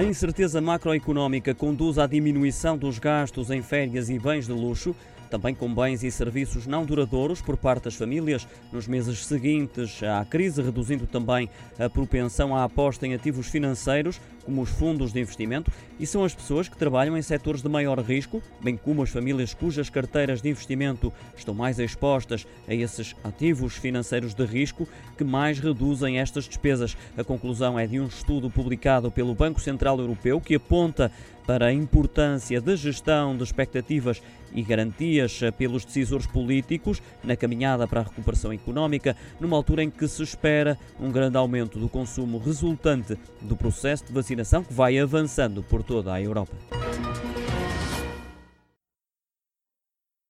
A incerteza macroeconómica conduz à diminuição dos gastos em férias e bens de luxo, também com bens e serviços não duradouros por parte das famílias nos meses seguintes à crise, reduzindo também a propensão à aposta em ativos financeiros, como os fundos de investimento, e são as pessoas que trabalham em setores de maior risco, bem como as famílias cujas carteiras de investimento estão mais expostas a esses ativos financeiros de risco, que mais reduzem estas despesas. A conclusão é de um estudo publicado pelo Banco Central Europeu que aponta para a importância da gestão de expectativas e garantias pelos decisores políticos na caminhada para a recuperação económica, numa altura em que se espera um grande aumento do consumo resultante do processo de vacinação que vai avançando por toda a Europa.